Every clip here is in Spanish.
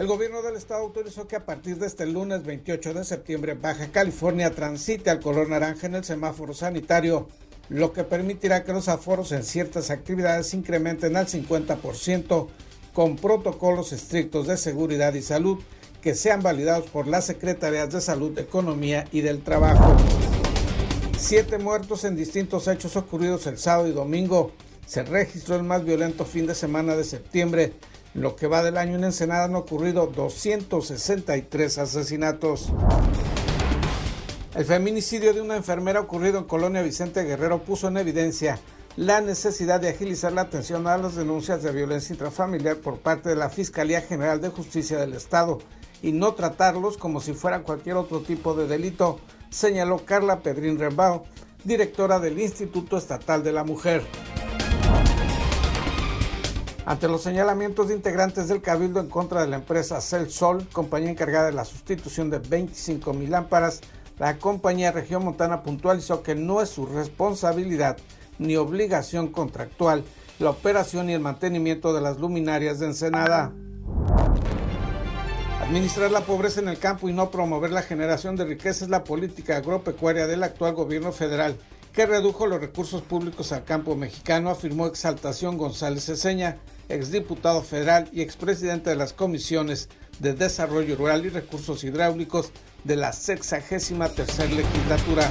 El gobierno del estado autorizó que a partir de este lunes 28 de septiembre Baja California transite al color naranja en el semáforo sanitario, lo que permitirá que los aforos en ciertas actividades incrementen al 50% con protocolos estrictos de seguridad y salud que sean validados por las Secretarías de Salud, Economía y del Trabajo. Siete muertos en distintos hechos ocurridos el sábado y domingo. Se registró el más violento fin de semana de septiembre. Lo que va del año en Ensenada han ocurrido 263 asesinatos. El feminicidio de una enfermera ocurrido en Colonia Vicente Guerrero puso en evidencia la necesidad de agilizar la atención a las denuncias de violencia intrafamiliar por parte de la Fiscalía General de Justicia del Estado y no tratarlos como si fueran cualquier otro tipo de delito, señaló Carla Pedrín Rembao, directora del Instituto Estatal de la Mujer. Ante los señalamientos de integrantes del Cabildo en contra de la empresa Cel Sol, compañía encargada de la sustitución de 25 mil lámparas, la compañía Región Montana puntualizó que no es su responsabilidad ni obligación contractual la operación y el mantenimiento de las luminarias de Ensenada. Administrar la pobreza en el campo y no promover la generación de riqueza es la política agropecuaria del actual gobierno federal, que redujo los recursos públicos al campo mexicano, afirmó Exaltación González Eseña, exdiputado federal y expresidente de las comisiones de Desarrollo Rural y Recursos Hidráulicos de la 63 legislatura.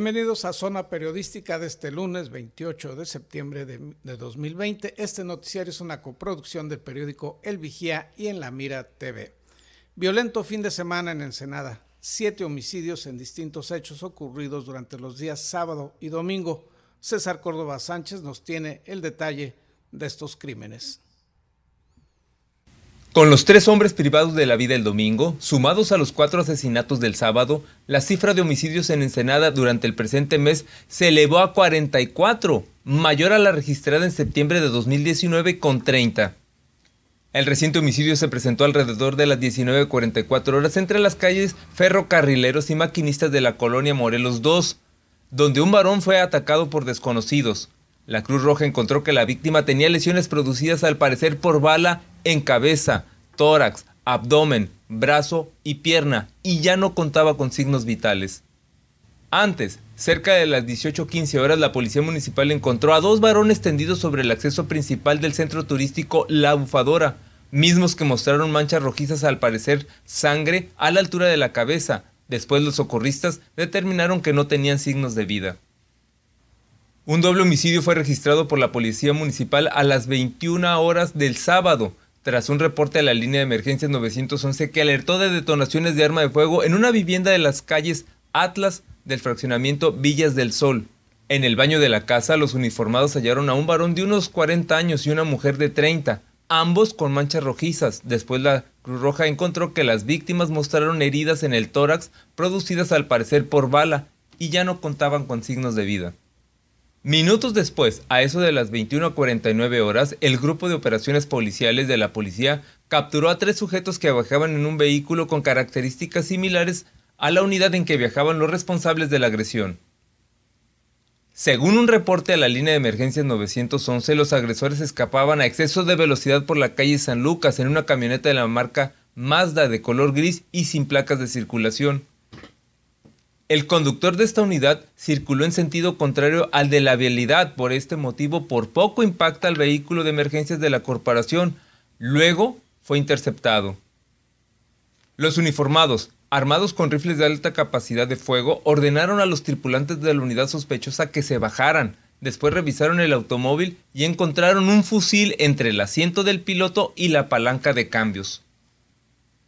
Bienvenidos a Zona Periodística de este lunes 28 de septiembre de, 2020. Este noticiario es una coproducción del periódico El Vigía y en La Mira TV. Violento fin de semana en Ensenada. Siete homicidios en distintos hechos ocurridos durante los días sábado y domingo. César Córdoba Sánchez nos tiene el detalle de estos crímenes. Con los tres hombres privados de la vida el domingo, sumados a los cuatro asesinatos del sábado, la cifra de homicidios en Ensenada durante el presente mes se elevó a 44, mayor a la registrada en septiembre de 2019 con 30. El reciente homicidio se presentó alrededor de las 19.44 horas entre las calles ferrocarrileros y maquinistas de la colonia Morelos 2, donde un varón fue atacado por desconocidos. La Cruz Roja encontró que la víctima tenía lesiones producidas al parecer por bala en cabeza, tórax, abdomen, brazo y pierna y ya no contaba con signos vitales. Antes, cerca de las 18.15 horas, la Policía Municipal encontró a dos varones tendidos sobre el acceso principal del centro turístico La Bufadora, mismos que mostraron manchas rojizas al parecer sangre a la altura de la cabeza. Después los socorristas determinaron que no tenían signos de vida. Un doble homicidio fue registrado por la Policía Municipal a las 21 horas del sábado, tras un reporte a la línea de emergencias 911 que alertó de detonaciones de arma de fuego en una vivienda de las calles Atlas del fraccionamiento Villas del Sol. En el baño de la casa, los uniformados hallaron a un varón de unos 40 años y una mujer de 30, ambos con manchas rojizas. Después la Cruz Roja encontró que las víctimas mostraron heridas en el tórax producidas al parecer por bala y ya no contaban con signos de vida. Minutos después, a eso de las 21.49 horas, el grupo de operaciones policiales de la policía capturó a tres sujetos que viajaban en un vehículo con características similares a la unidad en que viajaban los responsables de la agresión. Según un reporte a la línea de emergencias 911, los agresores escapaban a exceso de velocidad por la calle San Lucas en una camioneta de la marca Mazda de color gris y sin placas de circulación. El conductor de esta unidad circuló en sentido contrario al de la vialidad. Por este motivo, por poco impacta al vehículo de emergencias de la corporación. Luego fue interceptado. Los uniformados, armados con rifles de alta capacidad de fuego, ordenaron a los tripulantes de la unidad sospechosa que se bajaran. Después revisaron el automóvil y encontraron un fusil entre el asiento del piloto y la palanca de cambios.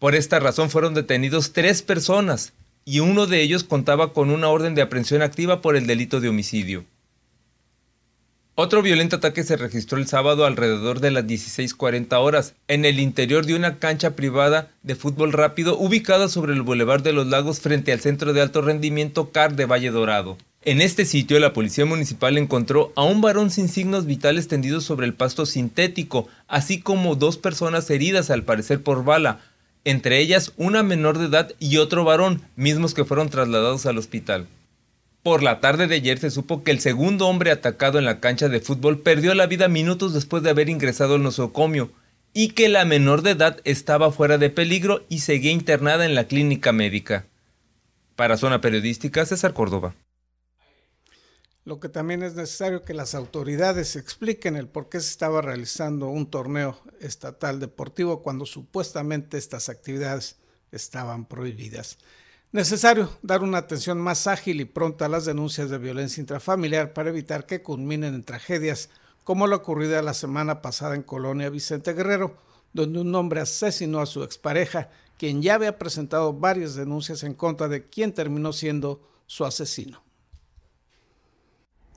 Por esta razón fueron detenidos tres personas, y uno de ellos contaba con una orden de aprehensión activa por el delito de homicidio. Otro violento ataque se registró el sábado alrededor de las 16:40 horas en el interior de una cancha privada de fútbol rápido ubicada sobre el Boulevard de los Lagos frente al Centro de Alto Rendimiento CAR de Valle Dorado. En este sitio la policía municipal encontró a un varón sin signos vitales tendido sobre el pasto sintético, así como dos personas heridas al parecer por bala, entre ellas una menor de edad y otro varón, mismos que fueron trasladados al hospital. Por la tarde de ayer se supo que el segundo hombre atacado en la cancha de fútbol perdió la vida minutos después de haber ingresado al nosocomio y que la menor de edad estaba fuera de peligro y seguía internada en la clínica médica. Para Zona Periodística, César Córdoba. Lo que también es necesario que las autoridades expliquen el por qué se estaba realizando un torneo estatal deportivo cuando supuestamente estas actividades estaban prohibidas. Necesario dar una atención más ágil y pronta a las denuncias de violencia intrafamiliar para evitar que culminen en tragedias como lo ocurrido la semana pasada en Colonia Vicente Guerrero, donde un hombre asesinó a su expareja, quien ya había presentado varias denuncias en contra de quien terminó siendo su asesino.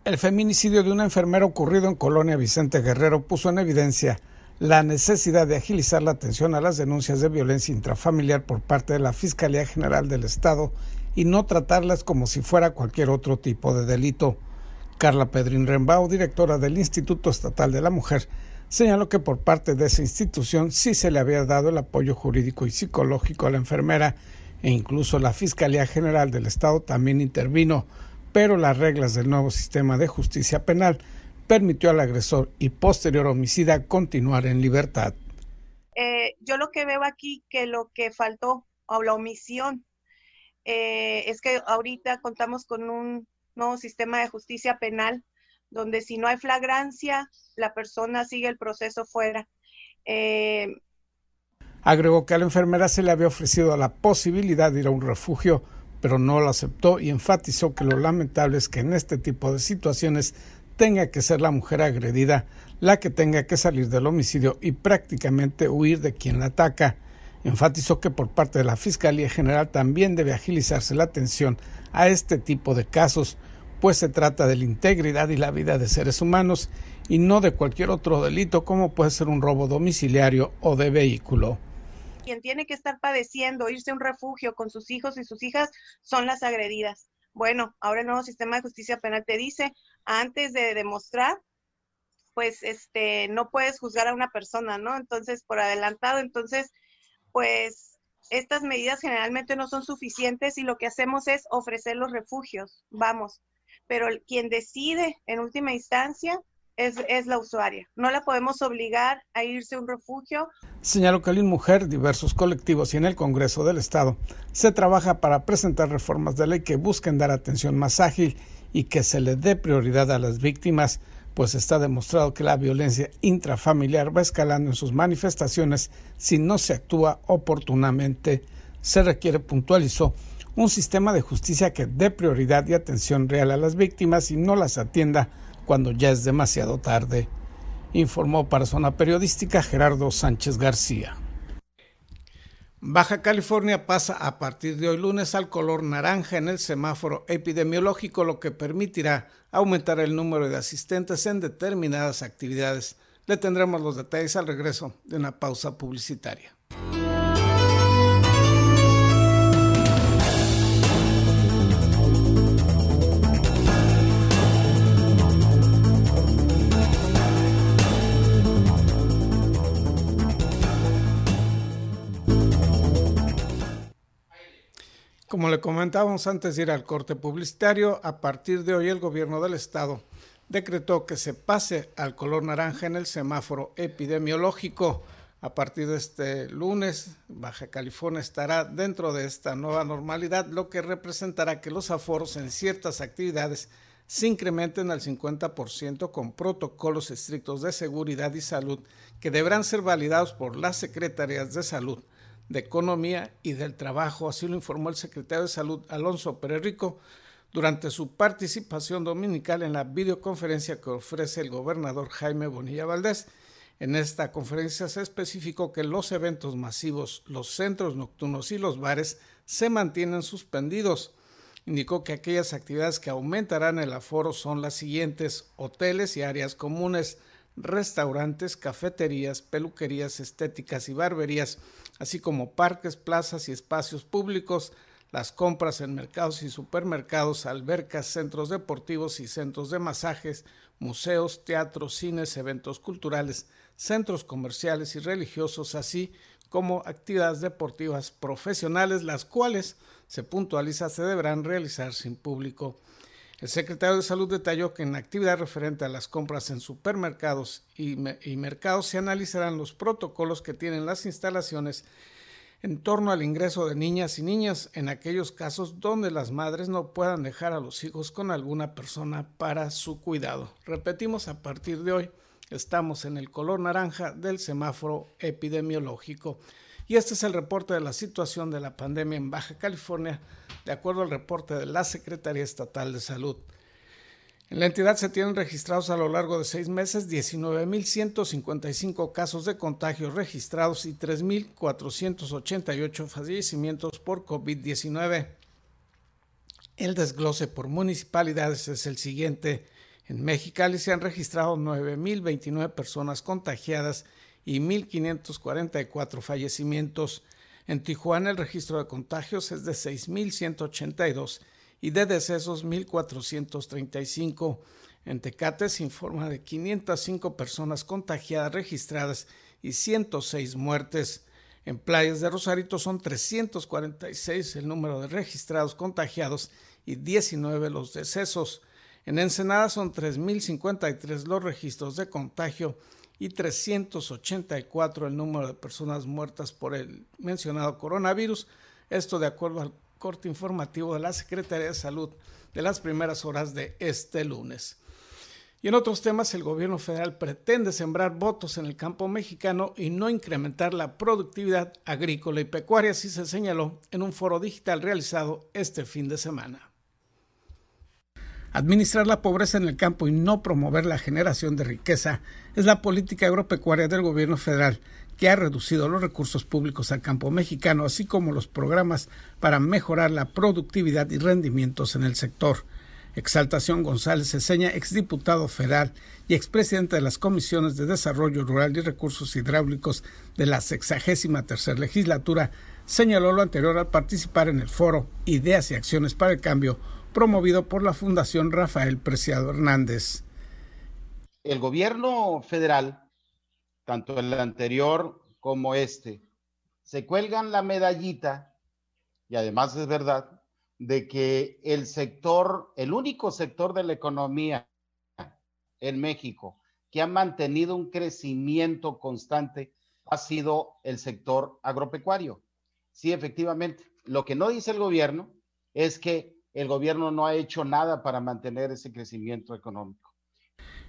El feminicidio de una enfermera ocurrido en Colonia Vicente Guerrero puso en evidencia la necesidad de agilizar la atención a las denuncias de violencia intrafamiliar por parte de la Fiscalía General del Estado y no tratarlas como si fuera cualquier otro tipo de delito. Carla Pedrín Rembao, directora del Instituto Estatal de la Mujer, señaló que por parte de esa institución sí se le había dado el apoyo jurídico y psicológico a la enfermera e incluso la Fiscalía General del Estado también intervino, pero las reglas del nuevo sistema de justicia penal permitió al agresor y posterior homicida continuar en libertad. Eh, yo lo que veo aquí que lo que faltó o la omisión eh, es que ahorita contamos con un nuevo sistema de justicia penal donde si no hay flagrancia, la persona sigue el proceso fuera. Eh, Agregó que a la enfermera se le había ofrecido la posibilidad de ir a un refugio, pero no lo aceptó y enfatizó que lo lamentable es que en este tipo de situaciones tenga que ser la mujer agredida la que tenga que salir del homicidio y prácticamente huir de quien la ataca. Enfatizó que por parte de la Fiscalía General también debe agilizarse la atención a este tipo de casos, pues se trata de la integridad y la vida de seres humanos y no de cualquier otro delito como puede ser un robo domiciliario o de vehículo. Quien tiene que estar padeciendo, irse a un refugio con sus hijos y sus hijas son las agredidas. Bueno, ahora el nuevo sistema de justicia penal te dice, antes de demostrar, pues este, no puedes juzgar a una persona, ¿no? Entonces, por adelantado, entonces, pues estas medidas generalmente no son suficientes y lo que hacemos es ofrecer los refugios, vamos, pero quien decide en última instancia es, la usuaria. No la podemos obligar a irse a un refugio. Señaló que en Mujer, diversos colectivos y en el Congreso del Estado se trabaja para presentar reformas de ley que busquen dar atención más ágil y que se le dé prioridad a las víctimas, pues está demostrado que la violencia intrafamiliar va escalando en sus manifestaciones si no se actúa oportunamente. Se requiere, puntualizó, un sistema de justicia que dé prioridad y atención real a las víctimas y no las atienda cuando ya es demasiado tarde, informó para Zona Periodística Gerardo Sánchez García. Baja California pasa a partir de hoy lunes al color naranja en el semáforo epidemiológico, lo que permitirá aumentar el número de asistentes en determinadas actividades. Le tendremos los detalles al regreso de una pausa publicitaria. Como le comentábamos antes de ir al corte publicitario, a partir de hoy el gobierno del estado decretó que se pase al color naranja en el semáforo epidemiológico. A partir de este lunes, Baja California estará dentro de esta nueva normalidad, lo que representará que los aforos en ciertas actividades se incrementen al 50% con protocolos estrictos de seguridad y salud que deberán ser validados por las secretarías de salud de Economía y del Trabajo, así lo informó el secretario de Salud Alonso Rico durante su participación dominical en la videoconferencia que ofrece el gobernador Jaime Bonilla Valdés. En esta conferencia se especificó que los eventos masivos, los centros nocturnos y los bares se mantienen suspendidos. Indicó que aquellas actividades que aumentarán el aforo son las siguientes, hoteles y áreas comunes, restaurantes, cafeterías, peluquerías estéticas y barberías, así como parques, plazas y espacios públicos, las compras en mercados y supermercados, albercas, centros deportivos y centros de masajes, museos, teatros, cines, eventos culturales, centros comerciales y religiosos, así como actividades deportivas profesionales, las cuales, se puntualiza, se deberán realizar sin público. El secretario de Salud detalló que en actividad referente a las compras en supermercados y, mercados se analizarán los protocolos que tienen las instalaciones en torno al ingreso de niñas y niñas en aquellos casos donde las madres no puedan dejar a los hijos con alguna persona para su cuidado. Repetimos, a partir de hoy estamos en el color naranja del semáforo epidemiológico. Y este es el reporte de la situación de la pandemia en Baja California, de acuerdo al reporte de la Secretaría Estatal de Salud. En la entidad se tienen registrados a lo largo de seis meses 19.155 casos de contagios registrados y 3.488 fallecimientos por COVID-19. El desglose por municipalidades es el siguiente. En Mexicali se han registrado 9.029 personas contagiadas y 1.544 fallecimientos. En Tijuana el registro de contagios es de 6.182 y de decesos 1.435. En Tecate se informa de 505 personas contagiadas registradas y 106 muertes. En playas de Rosarito son 346 el número de registrados contagiados y 19 los decesos. En Ensenada son 3.053 los registros de contagio y 384 el número de personas muertas por el mencionado coronavirus. Esto de acuerdo al corte informativo de la Secretaría de Salud de las primeras horas de este lunes. Y en otros temas, el gobierno federal pretende sembrar votos en el campo mexicano y no incrementar la productividad agrícola y pecuaria, así se señaló en un foro digital realizado este fin de semana. Administrar la pobreza en el campo y no promover la generación de riqueza es la política agropecuaria del gobierno federal que ha reducido los recursos públicos al campo mexicano, así como los programas para mejorar la productividad y rendimientos en el sector. Exaltación González Ceseña, exdiputado federal y expresidente de las comisiones de Desarrollo Rural y Recursos Hidráulicos de la sexagésima tercera legislatura, señaló lo anterior al participar en el foro Ideas y Acciones para el Cambio, promovido por la Fundación Rafael Preciado Hernández. El gobierno federal tanto el anterior como este, se cuelgan la medallita, y además es verdad, de que el sector, el único sector de la economía en México que ha mantenido un crecimiento constante ha sido el sector agropecuario. Sí, efectivamente. Lo que no dice el gobierno es que el gobierno no ha hecho nada para mantener ese crecimiento económico.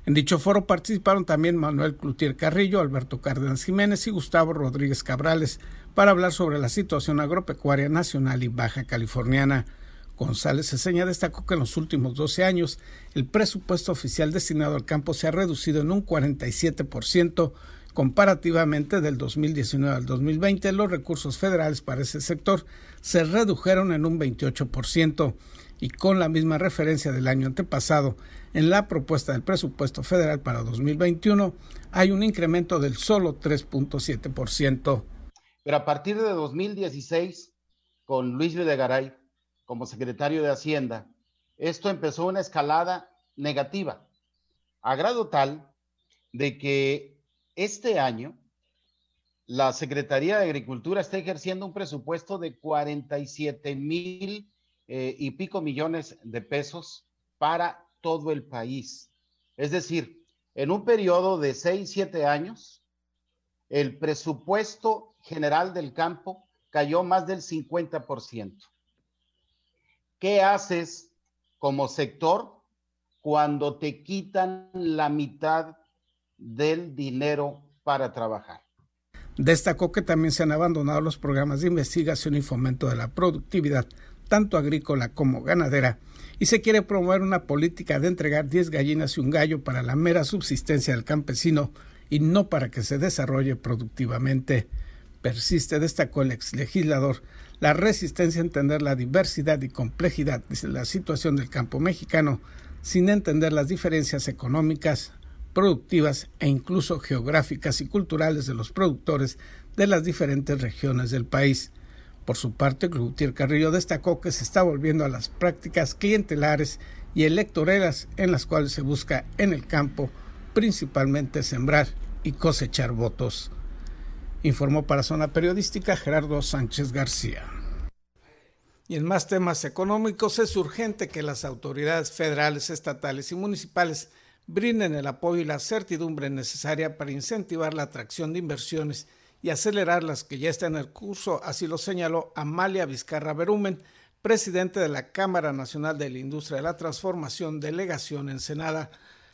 En dicho foro participaron también Manuel Cloutier Carrillo, Alberto Cárdenas Jiménez y Gustavo Rodríguez Cabrales para hablar sobre la situación agropecuaria nacional y baja californiana. González Ceseña destacó que en los últimos 12 años el presupuesto oficial destinado al campo se ha reducido en un 47%, comparativamente del 2019 al 2020 los recursos federales para ese sector se redujeron en un 28% y con la misma referencia del año antepasado, en la propuesta del presupuesto federal para 2021 hay un incremento del solo 3.7%. Pero a partir de 2016, con Luis Videgaray como secretario de Hacienda, esto empezó una escalada negativa, a grado tal de que este año la Secretaría de Agricultura está ejerciendo un presupuesto de 47 mil eh, y pico millones de pesos para todo el país. Es decir, en un periodo de 6, 7 años, el presupuesto general del campo cayó más del 50%. ¿Qué haces como sector cuando te quitan la mitad del dinero para trabajar? Destacó que también se han abandonado los programas de investigación y fomento de la productividad tanto agrícola como ganadera, y se quiere promover una política de entregar 10 gallinas y un gallo para la mera subsistencia del campesino y no para que se desarrolle productivamente. Persiste, destacó el ex legislador, la resistencia a entender la diversidad y complejidad de la situación del campo mexicano sin entender las diferencias económicas, productivas e incluso geográficas y culturales de los productores de las diferentes regiones del país. Por su parte, Gutiérrez Carrillo destacó que se está volviendo a las prácticas clientelares y electoreras en las cuales se busca en el campo principalmente sembrar y cosechar votos. Informó para Zona Periodística Gerardo Sánchez García. Y en más temas económicos es urgente que las autoridades federales, estatales y municipales brinden el apoyo y la certidumbre necesaria para incentivar la atracción de inversiones y acelerar las que ya están en el curso, así lo señaló Amalia Vizcarra Berumen, presidente de la Cámara Nacional de la Industria de la Transformación, delegación en Senada.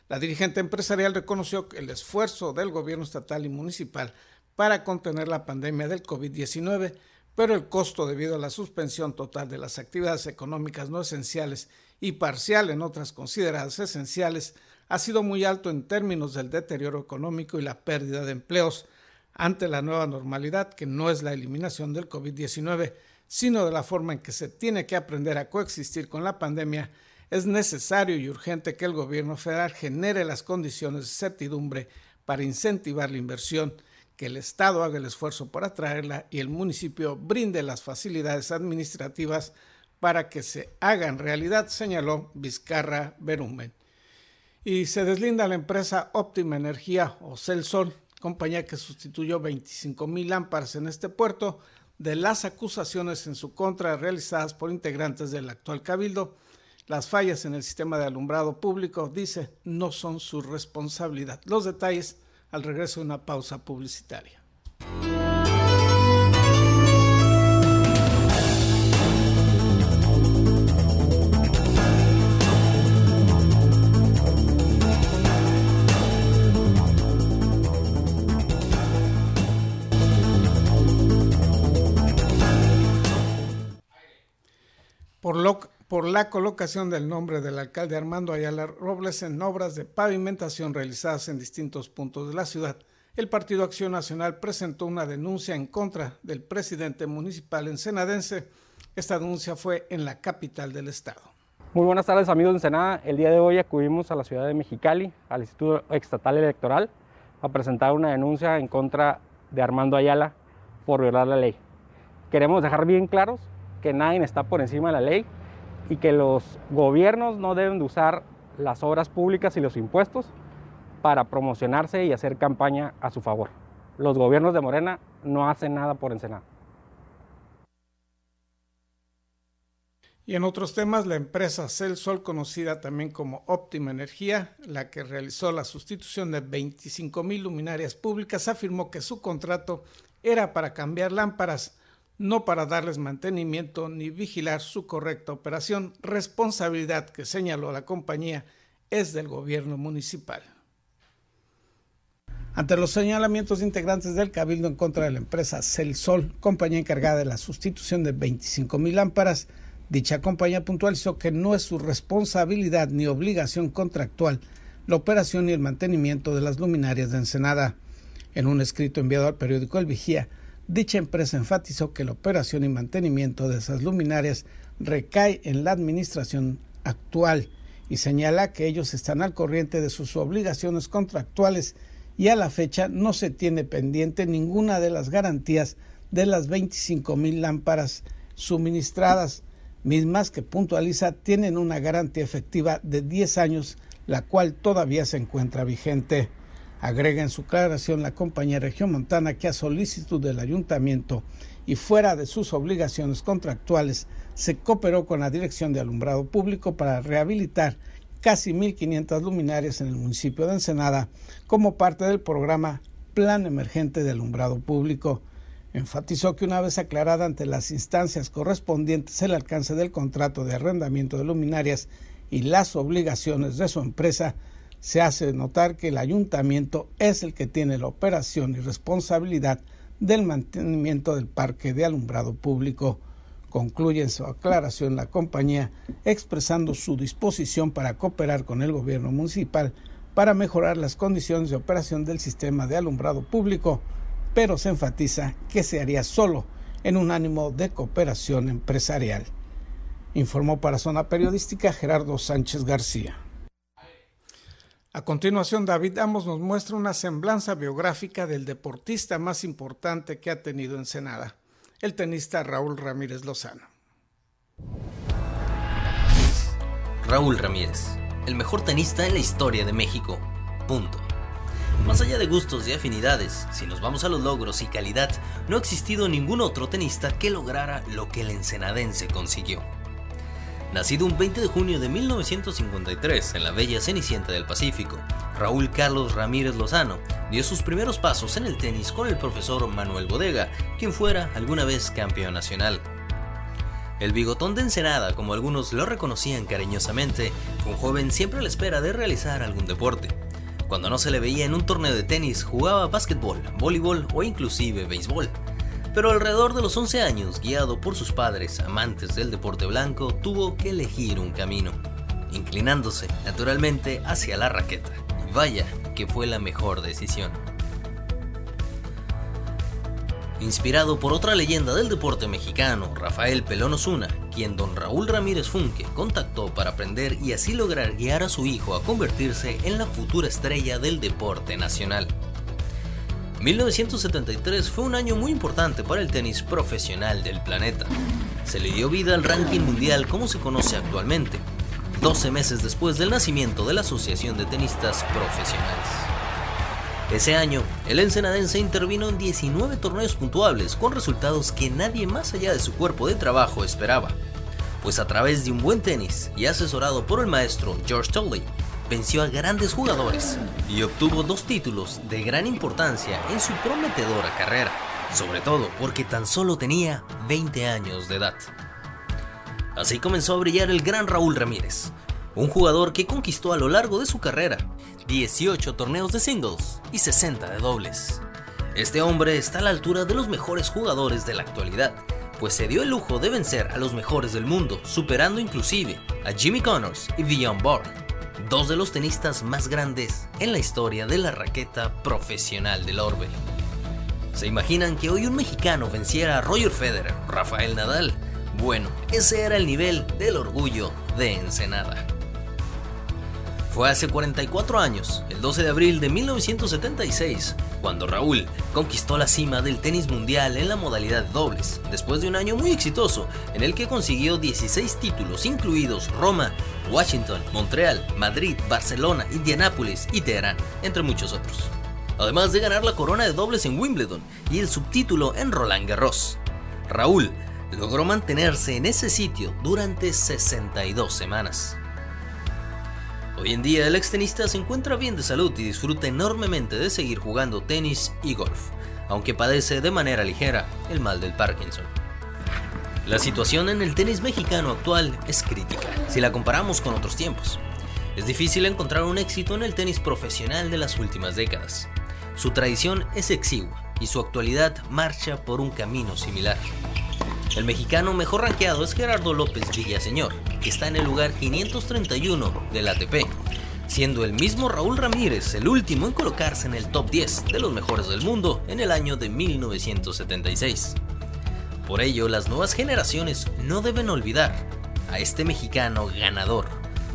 La dirigente empresarial reconoció el esfuerzo del gobierno estatal y municipal para contener la pandemia del COVID-19, pero el costo debido a la suspensión total de las actividades económicas no esenciales y parcial en otras consideradas esenciales ha sido muy alto en términos del deterioro económico y la pérdida de empleos ante la nueva normalidad, que no es la eliminación del COVID-19, sino de la forma en que se tiene que aprender a coexistir con la pandemia, es necesario y urgente que el gobierno federal genere las condiciones de certidumbre para incentivar la inversión que el Estado haga el esfuerzo por atraerla y el municipio brinde las facilidades administrativas para que se hagan realidad, señaló Vizcarra Berumen. Y se deslinda la empresa Óptima Energía o Celsol, compañía que sustituyó 25 mil lámparas en este puerto, de las acusaciones en su contra realizadas por integrantes del actual cabildo. Las fallas en el sistema de alumbrado público, dice, no son su responsabilidad. Los detalles al regreso de una pausa publicitaria. La colocación del nombre del alcalde Armando Ayala Robles en obras de pavimentación realizadas en distintos puntos de la ciudad, el Partido Acción Nacional presentó una denuncia en contra del presidente municipal ensenadense. Esta denuncia fue en la capital del estado. Muy buenas tardes amigos de Ensenada. El día de hoy acudimos a la ciudad de Mexicali, al Instituto Estatal Electoral, a presentar una denuncia en contra de Armando Ayala por violar la ley. Queremos dejar bien claros que nadie está por encima de la ley y que los gobiernos no deben de usar las obras públicas y los impuestos para promocionarse y hacer campaña a su favor. Los gobiernos de Morena no hacen nada por Ensenada. Y en otros temas, la empresa Celsol, conocida también como Óptima Energía, la que realizó la sustitución de 25 mil luminarias públicas, afirmó que su contrato era para cambiar lámparas no para darles mantenimiento ni vigilar su correcta operación, responsabilidad que señaló la compañía es del gobierno municipal. Ante los señalamientos integrantes del Cabildo en contra de la empresa Celsol, compañía encargada de la sustitución de 25 mil lámparas, dicha compañía puntualizó que no es su responsabilidad ni obligación contractual la operación y el mantenimiento de las luminarias de Ensenada. En un escrito enviado al periódico El Vigía, Dicha empresa enfatizó que la operación y mantenimiento de esas luminarias recae en la administración actual y señala que ellos están al corriente de sus obligaciones contractuales y a la fecha no se tiene pendiente ninguna de las garantías de las 25 mil lámparas suministradas, mismas que puntualiza tienen una garantía efectiva de 10 años, la cual todavía se encuentra vigente. Agrega en su declaración la compañía Regiomontana que a solicitud del ayuntamiento y fuera de sus obligaciones contractuales se cooperó con la Dirección de Alumbrado Público para rehabilitar casi 1.500 luminarias en el municipio de Ensenada como parte del programa Plan Emergente de Alumbrado Público. Enfatizó que una vez aclarada ante las instancias correspondientes el alcance del contrato de arrendamiento de luminarias y las obligaciones de su empresa, se hace notar que el ayuntamiento es el que tiene la operación y responsabilidad del mantenimiento del parque de alumbrado público. Concluye en su aclaración la compañía expresando su disposición para cooperar con el gobierno municipal para mejorar las condiciones de operación del sistema de alumbrado público, pero se enfatiza que se haría solo en un ánimo de cooperación empresarial. Informó para Zona Periodística Gerardo Sánchez García. A continuación, David Amos nos muestra una semblanza biográfica del deportista más importante que ha tenido Ensenada, el tenista Raúl Ramírez Lozano. Raúl Ramírez, el mejor tenista en la historia de México. Punto. Más allá de gustos y afinidades, si nos vamos a los logros y calidad, no ha existido ningún otro tenista que lograra lo que el ensenadense consiguió. Nacido un 20 de junio de 1953 en la bella Cenicienta del Pacífico, Raúl Carlos Ramírez Lozano dio sus primeros pasos en el tenis con el profesor Manuel Bodega, quien fuera alguna vez campeón nacional. El bigotón de Ensenada, como algunos lo reconocían cariñosamente, fue un joven siempre a la espera de realizar algún deporte. Cuando no se le veía en un torneo de tenis, jugaba básquetbol, voleibol o inclusive béisbol pero alrededor de los 11 años, guiado por sus padres, amantes del deporte blanco, tuvo que elegir un camino, inclinándose naturalmente hacia la raqueta. Y vaya que fue la mejor decisión. Inspirado por otra leyenda del deporte mexicano, Rafael Pelón Osuna, quien don Raúl Ramírez Funke contactó para aprender y así lograr guiar a su hijo a convertirse en la futura estrella del deporte nacional. 1973 fue un año muy importante para el tenis profesional del planeta. Se le dio vida al ranking mundial como se conoce actualmente, 12 meses después del nacimiento de la Asociación de Tenistas Profesionales. Ese año, el ensenadense intervino en 19 torneos puntuables con resultados que nadie más allá de su cuerpo de trabajo esperaba, pues a través de un buen tenis y asesorado por el maestro George Tolley, venció a grandes jugadores y obtuvo dos títulos de gran importancia en su prometedora carrera, sobre todo porque tan solo tenía 20 años de edad. Así comenzó a brillar el gran Raúl Ramírez, un jugador que conquistó a lo largo de su carrera 18 torneos de singles y 60 de dobles. Este hombre está a la altura de los mejores jugadores de la actualidad, pues se dio el lujo de vencer a los mejores del mundo, superando inclusive a Jimmy Connors y Bjorn Borg dos de los tenistas más grandes en la historia de la raqueta profesional del orbe. ¿Se imaginan que hoy un mexicano venciera a Roger Federer, Rafael Nadal? Bueno, ese era el nivel del orgullo de Ensenada. Fue hace 44 años, el 12 de abril de 1976, cuando Raúl conquistó la cima del tenis mundial en la modalidad dobles, después de un año muy exitoso en el que consiguió 16 títulos, incluidos Roma, Washington, Montreal, Madrid, Barcelona, Indianápolis y Teherán, entre muchos otros. Además de ganar la corona de dobles en Wimbledon y el subtítulo en Roland Garros. Raúl logró mantenerse en ese sitio durante 62 semanas. Hoy en día el extenista se encuentra bien de salud y disfruta enormemente de seguir jugando tenis y golf, aunque padece de manera ligera el mal del Parkinson. La situación en el tenis mexicano actual es crítica, si la comparamos con otros tiempos. Es difícil encontrar un éxito en el tenis profesional de las últimas décadas. Su tradición es exigua y su actualidad marcha por un camino similar. El mexicano mejor rankeado es Gerardo López Villaseñor, que está en el lugar 531 del ATP, siendo el mismo Raúl Ramírez el último en colocarse en el top 10 de los mejores del mundo en el año de 1976. Por ello, las nuevas generaciones no deben olvidar a este mexicano ganador,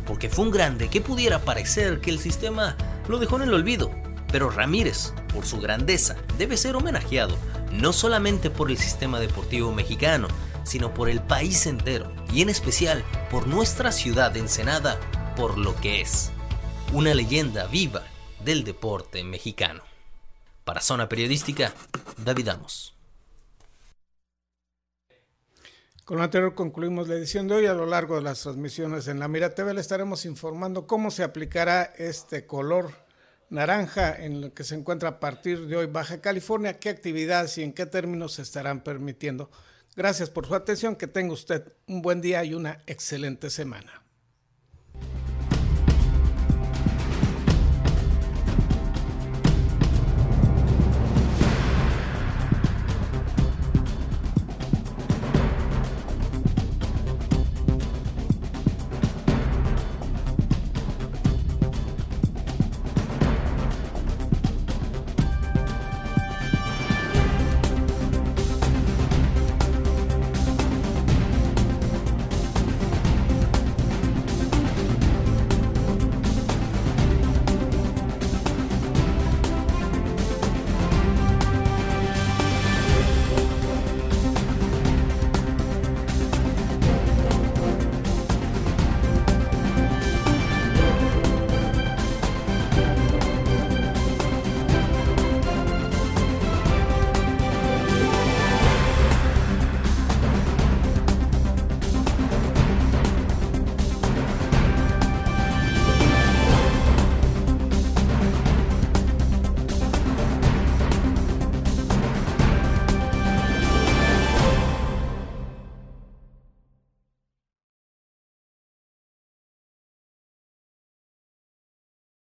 porque fue un grande que pudiera parecer que el sistema lo dejó en el olvido, pero Ramírez, por su grandeza, debe ser homenajeado no solamente por el sistema deportivo mexicano, sino por el país entero y en especial por nuestra ciudad Ensenada, por lo que es una leyenda viva del deporte mexicano. Para Zona Periodística, David Amos. Con lo anterior concluimos la edición de hoy. A lo largo de las transmisiones en la Mira TV le estaremos informando cómo se aplicará este color naranja en lo que se encuentra a partir de hoy Baja California, qué actividades y en qué términos se estarán permitiendo. Gracias por su atención, que tenga usted un buen día y una excelente semana.